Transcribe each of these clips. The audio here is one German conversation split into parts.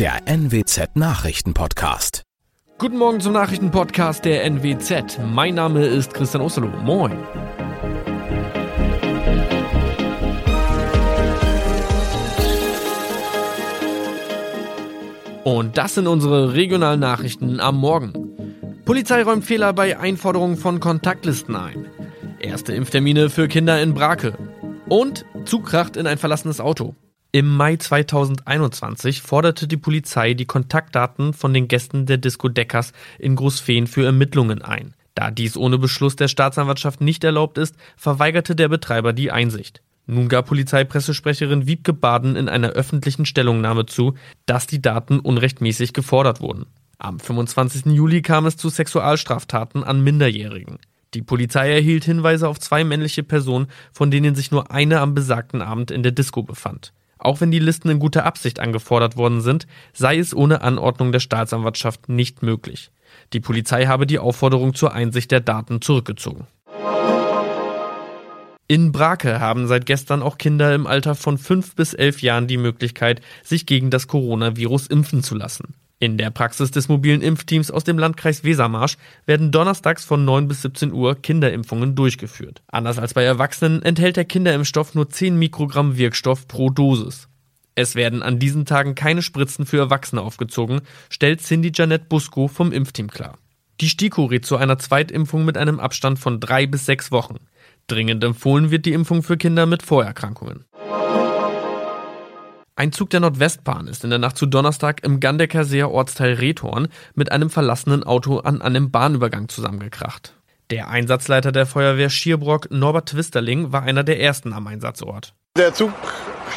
der NWZ Nachrichtenpodcast. Guten Morgen zum Nachrichtenpodcast der NWZ. Mein Name ist Christian Osterloh. Moin. Und das sind unsere regionalen Nachrichten am Morgen. Polizei räumt Fehler bei Einforderungen von Kontaktlisten ein. Erste Impftermine für Kinder in Brake. Und Zugkracht in ein verlassenes Auto. Im Mai 2021 forderte die Polizei die Kontaktdaten von den Gästen der Disco Deckers in Großfehn für Ermittlungen ein. Da dies ohne Beschluss der Staatsanwaltschaft nicht erlaubt ist, verweigerte der Betreiber die Einsicht. Nun gab Polizeipressesprecherin Wiebke Baden in einer öffentlichen Stellungnahme zu, dass die Daten unrechtmäßig gefordert wurden. Am 25. Juli kam es zu Sexualstraftaten an Minderjährigen. Die Polizei erhielt Hinweise auf zwei männliche Personen, von denen sich nur eine am besagten Abend in der Disco befand. Auch wenn die Listen in guter Absicht angefordert worden sind, sei es ohne Anordnung der Staatsanwaltschaft nicht möglich. Die Polizei habe die Aufforderung zur Einsicht der Daten zurückgezogen. In Brake haben seit gestern auch Kinder im Alter von fünf bis elf Jahren die Möglichkeit, sich gegen das Coronavirus impfen zu lassen. In der Praxis des mobilen Impfteams aus dem Landkreis Wesermarsch werden donnerstags von 9 bis 17 Uhr Kinderimpfungen durchgeführt. Anders als bei Erwachsenen enthält der Kinderimpfstoff nur 10 Mikrogramm Wirkstoff pro Dosis. Es werden an diesen Tagen keine Spritzen für Erwachsene aufgezogen, stellt Cindy Janet Busco vom Impfteam klar. Die STIKO rät zu einer Zweitimpfung mit einem Abstand von drei bis sechs Wochen. Dringend empfohlen wird die Impfung für Kinder mit Vorerkrankungen. Ein Zug der Nordwestbahn ist in der Nacht zu Donnerstag im Gandecker Seer Ortsteil Rethorn mit einem verlassenen Auto an einem Bahnübergang zusammengekracht. Der Einsatzleiter der Feuerwehr Schierbrock, Norbert Twisterling, war einer der ersten am Einsatzort. Der Zug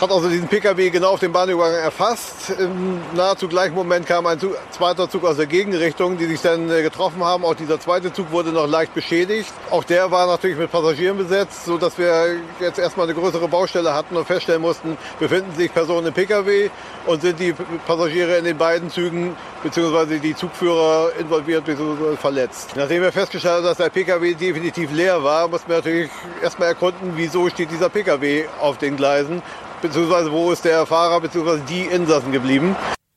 hat also diesen Pkw genau auf dem Bahnübergang erfasst. Im nahezu gleichen Moment kam ein Zug, zweiter Zug aus der Gegenrichtung, die sich dann äh, getroffen haben. Auch dieser zweite Zug wurde noch leicht beschädigt. Auch der war natürlich mit Passagieren besetzt, so dass wir jetzt erstmal eine größere Baustelle hatten und feststellen mussten, befinden sich Personen im Pkw und sind die Passagiere in den beiden Zügen bzw. die Zugführer involviert bzw. verletzt. Nachdem wir festgestellt haben, dass der Pkw definitiv leer war, mussten wir natürlich erstmal erkunden, wieso steht dieser Pkw auf den Gleisen beziehungsweise wo ist der Fahrer beziehungsweise die Insassen geblieben.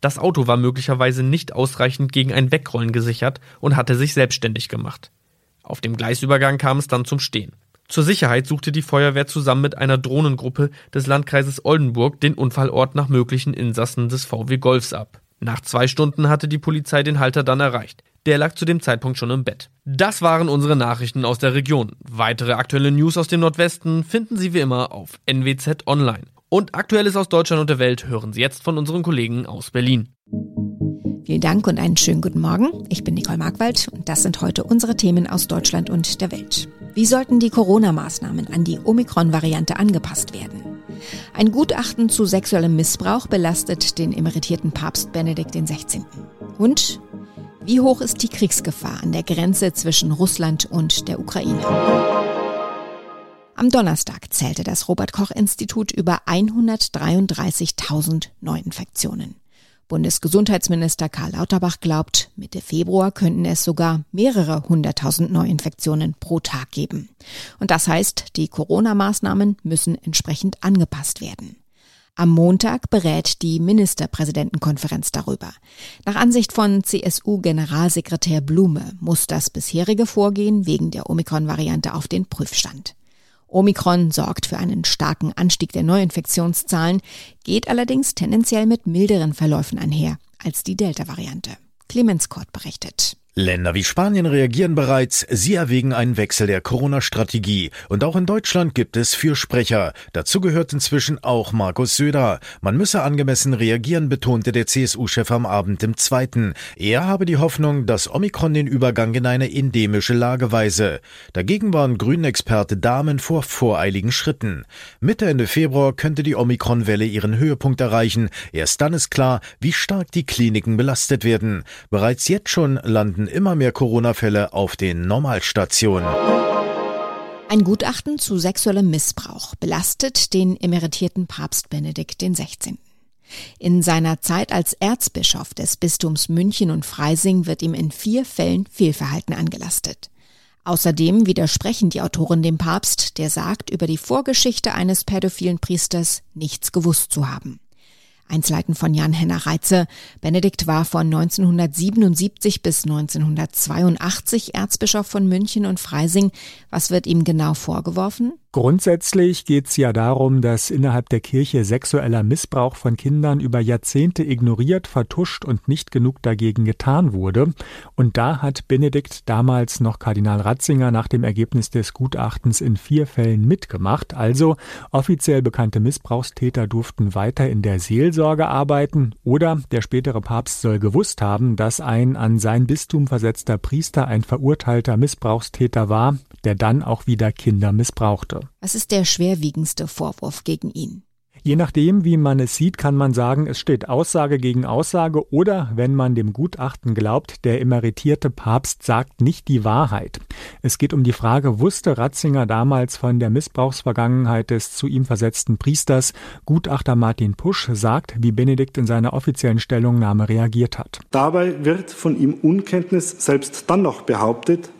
Das Auto war möglicherweise nicht ausreichend gegen ein Wegrollen gesichert und hatte sich selbstständig gemacht. Auf dem Gleisübergang kam es dann zum Stehen. Zur Sicherheit suchte die Feuerwehr zusammen mit einer Drohnengruppe des Landkreises Oldenburg den Unfallort nach möglichen Insassen des VW Golfs ab. Nach zwei Stunden hatte die Polizei den Halter dann erreicht. Der lag zu dem Zeitpunkt schon im Bett. Das waren unsere Nachrichten aus der Region. Weitere aktuelle News aus dem Nordwesten finden Sie wie immer auf NWZ Online. Und Aktuelles aus Deutschland und der Welt hören Sie jetzt von unseren Kollegen aus Berlin. Vielen Dank und einen schönen guten Morgen. Ich bin Nicole Markwald und das sind heute unsere Themen aus Deutschland und der Welt. Wie sollten die Corona-Maßnahmen an die Omikron-Variante angepasst werden? Ein Gutachten zu sexuellem Missbrauch belastet den emeritierten Papst Benedikt XVI. Und wie hoch ist die Kriegsgefahr an der Grenze zwischen Russland und der Ukraine? Am Donnerstag zählte das Robert Koch Institut über 133.000 Neuinfektionen. Bundesgesundheitsminister Karl Lauterbach glaubt, Mitte Februar könnten es sogar mehrere hunderttausend Neuinfektionen pro Tag geben. Und das heißt, die Corona-Maßnahmen müssen entsprechend angepasst werden. Am Montag berät die Ministerpräsidentenkonferenz darüber. Nach Ansicht von CSU-Generalsekretär Blume muss das bisherige Vorgehen wegen der Omikron-Variante auf den Prüfstand. Omikron sorgt für einen starken Anstieg der Neuinfektionszahlen, geht allerdings tendenziell mit milderen Verläufen einher als die Delta-Variante. Clemens Kort berichtet. Länder wie Spanien reagieren bereits. Sie erwägen einen Wechsel der Corona-Strategie. Und auch in Deutschland gibt es Fürsprecher. Dazu gehört inzwischen auch Markus Söder. Man müsse angemessen reagieren, betonte der CSU-Chef am Abend im Zweiten. Er habe die Hoffnung, dass Omikron den Übergang in eine endemische Lage weise. Dagegen waren Grünen-Experte Damen vor voreiligen Schritten. Mitte Ende Februar könnte die Omikron-Welle ihren Höhepunkt erreichen. Erst dann ist klar, wie stark die Kliniken belastet werden. Bereits jetzt schon landen immer mehr Corona-Fälle auf den Normalstationen. Ein Gutachten zu sexuellem Missbrauch belastet den emeritierten Papst Benedikt XVI. In seiner Zeit als Erzbischof des Bistums München und Freising wird ihm in vier Fällen Fehlverhalten angelastet. Außerdem widersprechen die Autoren dem Papst, der sagt, über die Vorgeschichte eines pädophilen Priesters nichts gewusst zu haben. Einzelheiten von Jan-Henner Reitze. Benedikt war von 1977 bis 1982 Erzbischof von München und Freising. Was wird ihm genau vorgeworfen? Grundsätzlich geht es ja darum, dass innerhalb der Kirche sexueller Missbrauch von Kindern über Jahrzehnte ignoriert, vertuscht und nicht genug dagegen getan wurde. Und da hat Benedikt damals noch Kardinal Ratzinger nach dem Ergebnis des Gutachtens in vier Fällen mitgemacht. Also offiziell bekannte Missbrauchstäter durften weiter in der Seelsorge arbeiten oder der spätere Papst soll gewusst haben, dass ein an sein Bistum versetzter Priester ein verurteilter Missbrauchstäter war, der dann auch wieder Kinder missbrauchte. Was ist der schwerwiegendste Vorwurf gegen ihn? Je nachdem, wie man es sieht, kann man sagen, es steht Aussage gegen Aussage oder, wenn man dem Gutachten glaubt, der emeritierte Papst sagt nicht die Wahrheit. Es geht um die Frage, wusste Ratzinger damals von der Missbrauchsvergangenheit des zu ihm versetzten Priesters? Gutachter Martin Pusch sagt, wie Benedikt in seiner offiziellen Stellungnahme reagiert hat. Dabei wird von ihm Unkenntnis selbst dann noch behauptet,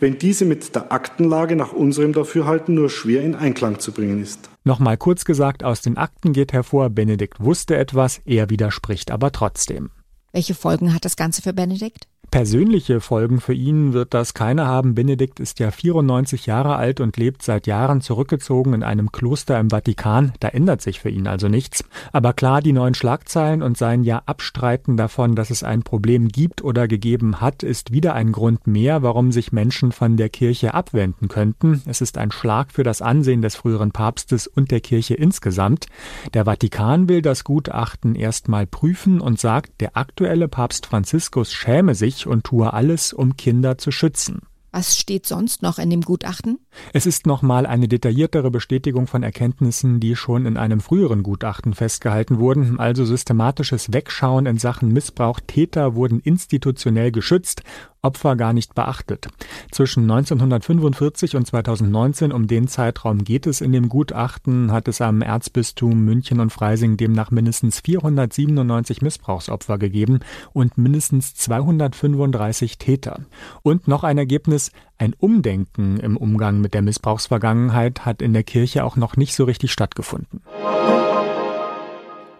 wenn diese mit der Aktenlage nach unserem Dafürhalten nur schwer in Einklang zu bringen ist. Nochmal kurz gesagt, aus den Akten geht hervor, Benedikt wusste etwas, er widerspricht aber trotzdem. Welche Folgen hat das Ganze für Benedikt? Persönliche Folgen für ihn wird das keine haben. Benedikt ist ja 94 Jahre alt und lebt seit Jahren zurückgezogen in einem Kloster im Vatikan. Da ändert sich für ihn also nichts. Aber klar, die neuen Schlagzeilen und sein ja Abstreiten davon, dass es ein Problem gibt oder gegeben hat, ist wieder ein Grund mehr, warum sich Menschen von der Kirche abwenden könnten. Es ist ein Schlag für das Ansehen des früheren Papstes und der Kirche insgesamt. Der Vatikan will das Gutachten erstmal prüfen und sagt, der aktuelle Papst Franziskus schäme sich und tue alles, um Kinder zu schützen. Was steht sonst noch in dem Gutachten? Es ist nochmal eine detailliertere Bestätigung von Erkenntnissen, die schon in einem früheren Gutachten festgehalten wurden, also systematisches Wegschauen in Sachen Missbrauch. Täter wurden institutionell geschützt Opfer gar nicht beachtet. Zwischen 1945 und 2019, um den Zeitraum geht es in dem Gutachten, hat es am Erzbistum München und Freising demnach mindestens 497 Missbrauchsopfer gegeben und mindestens 235 Täter. Und noch ein Ergebnis, ein Umdenken im Umgang mit der Missbrauchsvergangenheit hat in der Kirche auch noch nicht so richtig stattgefunden.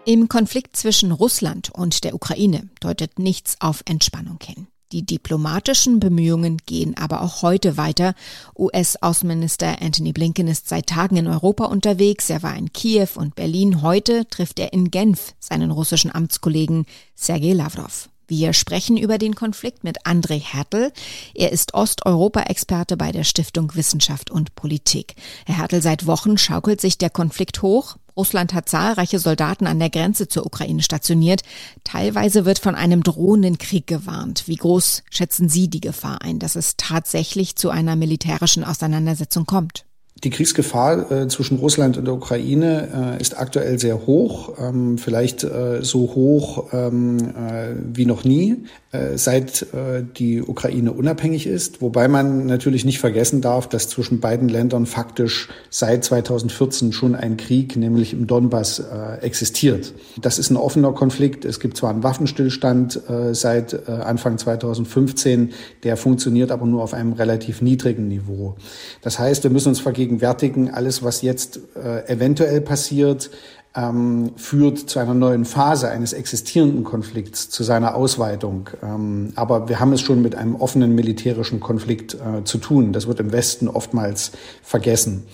Im Konflikt zwischen Russland und der Ukraine deutet nichts auf Entspannung hin. Die diplomatischen Bemühungen gehen aber auch heute weiter. US-Außenminister Anthony Blinken ist seit Tagen in Europa unterwegs. Er war in Kiew und Berlin. Heute trifft er in Genf seinen russischen Amtskollegen Sergei Lavrov. Wir sprechen über den Konflikt mit André Hertel. Er ist Osteuropa-Experte bei der Stiftung Wissenschaft und Politik. Herr Hertel, seit Wochen schaukelt sich der Konflikt hoch. Russland hat zahlreiche Soldaten an der Grenze zur Ukraine stationiert. Teilweise wird von einem drohenden Krieg gewarnt. Wie groß schätzen Sie die Gefahr ein, dass es tatsächlich zu einer militärischen Auseinandersetzung kommt? Die Kriegsgefahr äh, zwischen Russland und der Ukraine äh, ist aktuell sehr hoch, ähm, vielleicht äh, so hoch ähm, äh, wie noch nie, äh, seit äh, die Ukraine unabhängig ist. Wobei man natürlich nicht vergessen darf, dass zwischen beiden Ländern faktisch seit 2014 schon ein Krieg, nämlich im Donbass, existiert. Das ist ein offener Konflikt. Es gibt zwar einen Waffenstillstand seit Anfang 2015, der funktioniert aber nur auf einem relativ niedrigen Niveau. Das heißt, wir müssen uns vergeben, vergegenwärtigen, alles, was jetzt äh, eventuell passiert, ähm, führt zu einer neuen Phase eines existierenden Konflikts, zu seiner Ausweitung. Ähm, aber wir haben es schon mit einem offenen militärischen Konflikt äh, zu tun. Das wird im Westen oftmals vergessen.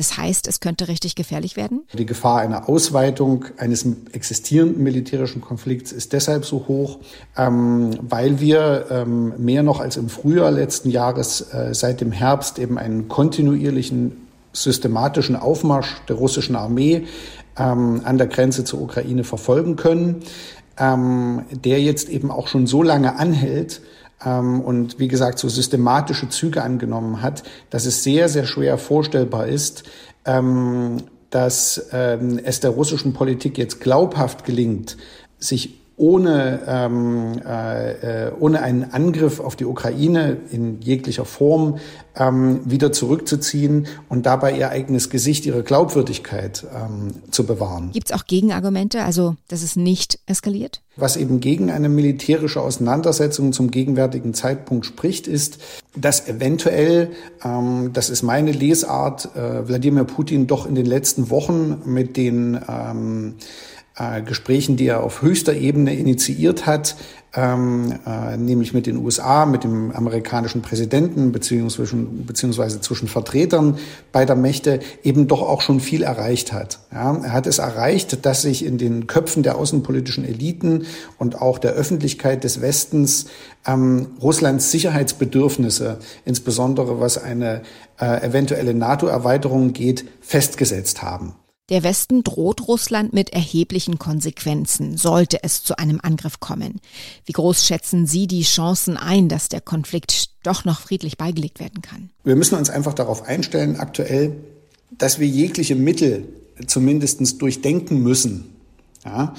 Das heißt, es könnte richtig gefährlich werden? Die Gefahr einer Ausweitung eines existierenden militärischen Konflikts ist deshalb so hoch, ähm, weil wir ähm, mehr noch als im Frühjahr letzten Jahres äh, seit dem Herbst eben einen kontinuierlichen systematischen Aufmarsch der russischen Armee ähm, an der Grenze zur Ukraine verfolgen können, ähm, der jetzt eben auch schon so lange anhält, ähm, und wie gesagt so systematische Züge angenommen hat, dass es sehr, sehr schwer vorstellbar ist, ähm, dass ähm, es der russischen Politik jetzt glaubhaft gelingt, sich ohne, ähm, äh, äh, ohne einen Angriff auf die Ukraine in jeglicher Form ähm, wieder zurückzuziehen und dabei ihr eigenes Gesicht, ihre Glaubwürdigkeit ähm, zu bewahren. Gibt es auch Gegenargumente, also dass es nicht eskaliert? Was eben gegen eine militärische Auseinandersetzung zum gegenwärtigen Zeitpunkt spricht, ist, dass eventuell, ähm, das ist meine Lesart, äh, Wladimir Putin doch in den letzten Wochen mit den ähm, äh, Gesprächen, die er auf höchster Ebene initiiert hat, ähm, äh, nämlich mit den USA, mit dem amerikanischen Präsidenten beziehungsweise, beziehungsweise zwischen Vertretern beider Mächte eben doch auch schon viel erreicht hat. Ja, er hat es erreicht, dass sich in den Köpfen der außenpolitischen Eliten und auch der Öffentlichkeit des Westens ähm, Russlands Sicherheitsbedürfnisse, insbesondere was eine äh, eventuelle NATO-Erweiterung geht, festgesetzt haben. Der Westen droht Russland mit erheblichen Konsequenzen, sollte es zu einem Angriff kommen. Wie groß schätzen Sie die Chancen ein, dass der Konflikt doch noch friedlich beigelegt werden kann? Wir müssen uns einfach darauf einstellen, aktuell, dass wir jegliche Mittel zumindest durchdenken müssen, ja,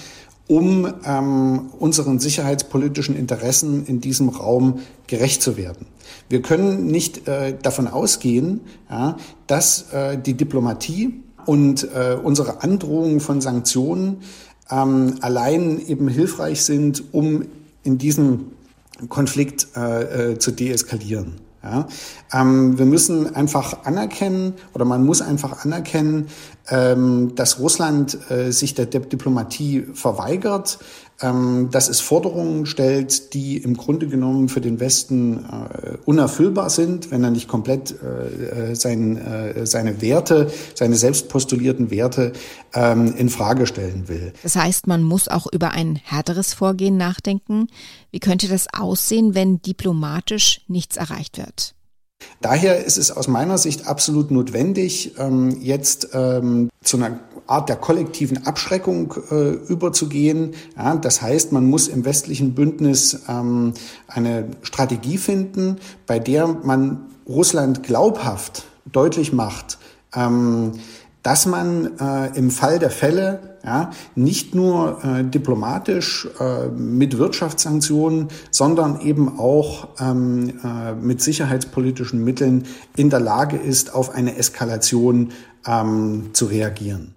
um ähm, unseren sicherheitspolitischen Interessen in diesem Raum gerecht zu werden. Wir können nicht äh, davon ausgehen, ja, dass äh, die Diplomatie und äh, unsere Androhungen von Sanktionen ähm, allein eben hilfreich sind, um in diesem Konflikt äh, äh, zu deeskalieren. Ja? Ähm, wir müssen einfach anerkennen oder man muss einfach anerkennen, dass Russland äh, sich der Diplomatie verweigert, ähm, dass es Forderungen stellt, die im Grunde genommen für den Westen äh, unerfüllbar sind, wenn er nicht komplett äh, sein, seine Werte, seine selbst postulierten Werte ähm, in Frage stellen will. Das heißt, man muss auch über ein härteres Vorgehen nachdenken. Wie könnte das aussehen, wenn diplomatisch nichts erreicht wird? Daher ist es aus meiner Sicht absolut notwendig, ähm, jetzt ähm, zu einer Art der kollektiven Abschreckung äh, überzugehen. Das heißt, man muss im westlichen Bündnis ähm, eine Strategie finden, bei der man Russland glaubhaft deutlich macht, dass man äh, im Fall der Fälle ja, nicht nur äh, diplomatisch äh, mit Wirtschaftssanktionen, sondern eben auch ähm, äh, mit sicherheitspolitischen Mitteln in der Lage ist, auf eine Eskalation ähm, zu reagieren.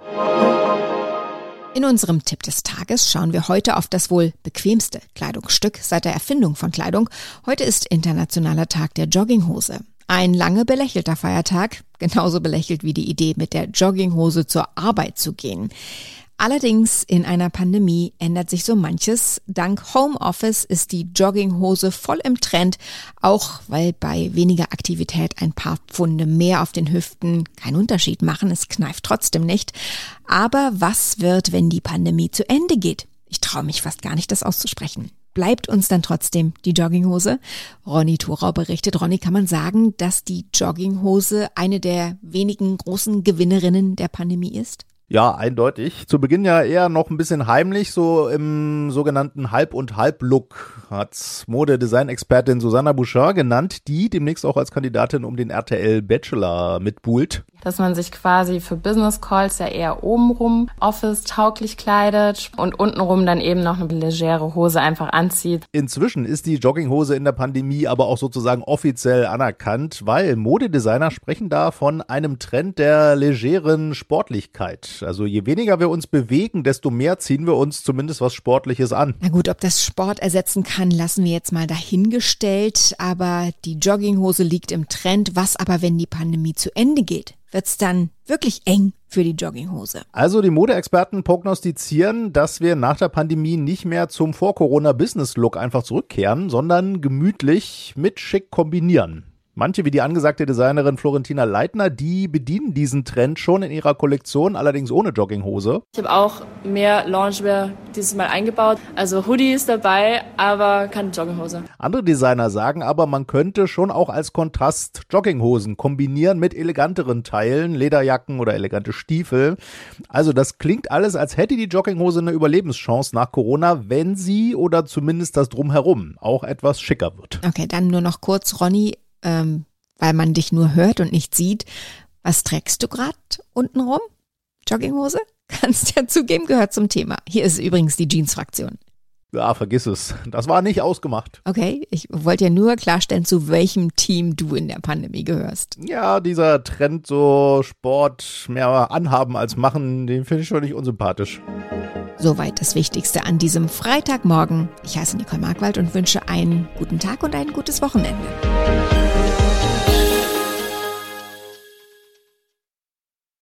In unserem Tipp des Tages schauen wir heute auf das wohl bequemste Kleidungsstück seit der Erfindung von Kleidung. Heute ist Internationaler Tag der Jogginghose. Ein lange belächelter Feiertag, genauso belächelt wie die Idee, mit der Jogginghose zur Arbeit zu gehen. Allerdings in einer Pandemie ändert sich so manches. Dank Homeoffice ist die Jogginghose voll im Trend, auch weil bei weniger Aktivität ein paar Pfunde mehr auf den Hüften keinen Unterschied machen. Es kneift trotzdem nicht. Aber was wird, wenn die Pandemie zu Ende geht? Ich traue mich fast gar nicht, das auszusprechen. Bleibt uns dann trotzdem die Jogginghose? Ronny Thorau berichtet. Ronny, kann man sagen, dass die Jogginghose eine der wenigen großen Gewinnerinnen der Pandemie ist? Ja, eindeutig. Zu Beginn ja eher noch ein bisschen heimlich, so im sogenannten Halb- und Halb-Look hat's Modedesign-Expertin Susanna Bouchard genannt, die demnächst auch als Kandidatin um den RTL Bachelor mitbuhlt. Dass man sich quasi für Business Calls ja eher obenrum Office-tauglich kleidet und untenrum dann eben noch eine legere Hose einfach anzieht. Inzwischen ist die Jogginghose in der Pandemie aber auch sozusagen offiziell anerkannt, weil Modedesigner sprechen da von einem Trend der legeren Sportlichkeit. Also je weniger wir uns bewegen, desto mehr ziehen wir uns zumindest was Sportliches an. Na gut, ob das Sport ersetzen kann, lassen wir jetzt mal dahingestellt. Aber die Jogginghose liegt im Trend. Was aber, wenn die Pandemie zu Ende geht? Wird's dann wirklich eng für die Jogginghose? Also die Modeexperten prognostizieren, dass wir nach der Pandemie nicht mehr zum Vor-Corona-Business-Look einfach zurückkehren, sondern gemütlich mit schick kombinieren. Manche, wie die angesagte Designerin Florentina Leitner, die bedienen diesen Trend schon in ihrer Kollektion, allerdings ohne Jogginghose. Ich habe auch mehr Loungewear dieses Mal eingebaut. Also Hoodie ist dabei, aber keine Jogginghose. Andere Designer sagen aber, man könnte schon auch als Kontrast Jogginghosen kombinieren mit eleganteren Teilen, Lederjacken oder elegante Stiefel. Also das klingt alles, als hätte die Jogginghose eine Überlebenschance nach Corona, wenn sie oder zumindest das Drumherum auch etwas schicker wird. Okay, dann nur noch kurz, Ronny, ähm, weil man dich nur hört und nicht sieht. Was trägst du gerade untenrum? Jogginghose? Kannst ja zugeben, gehört zum Thema. Hier ist übrigens die Jeans-Fraktion. Ja, vergiss es. Das war nicht ausgemacht. Okay, ich wollte ja nur klarstellen, zu welchem Team du in der Pandemie gehörst. Ja, dieser Trend, so Sport mehr anhaben als machen, den finde ich schon nicht unsympathisch. Soweit das Wichtigste an diesem Freitagmorgen. Ich heiße Nicole Markwald und wünsche einen guten Tag und ein gutes Wochenende.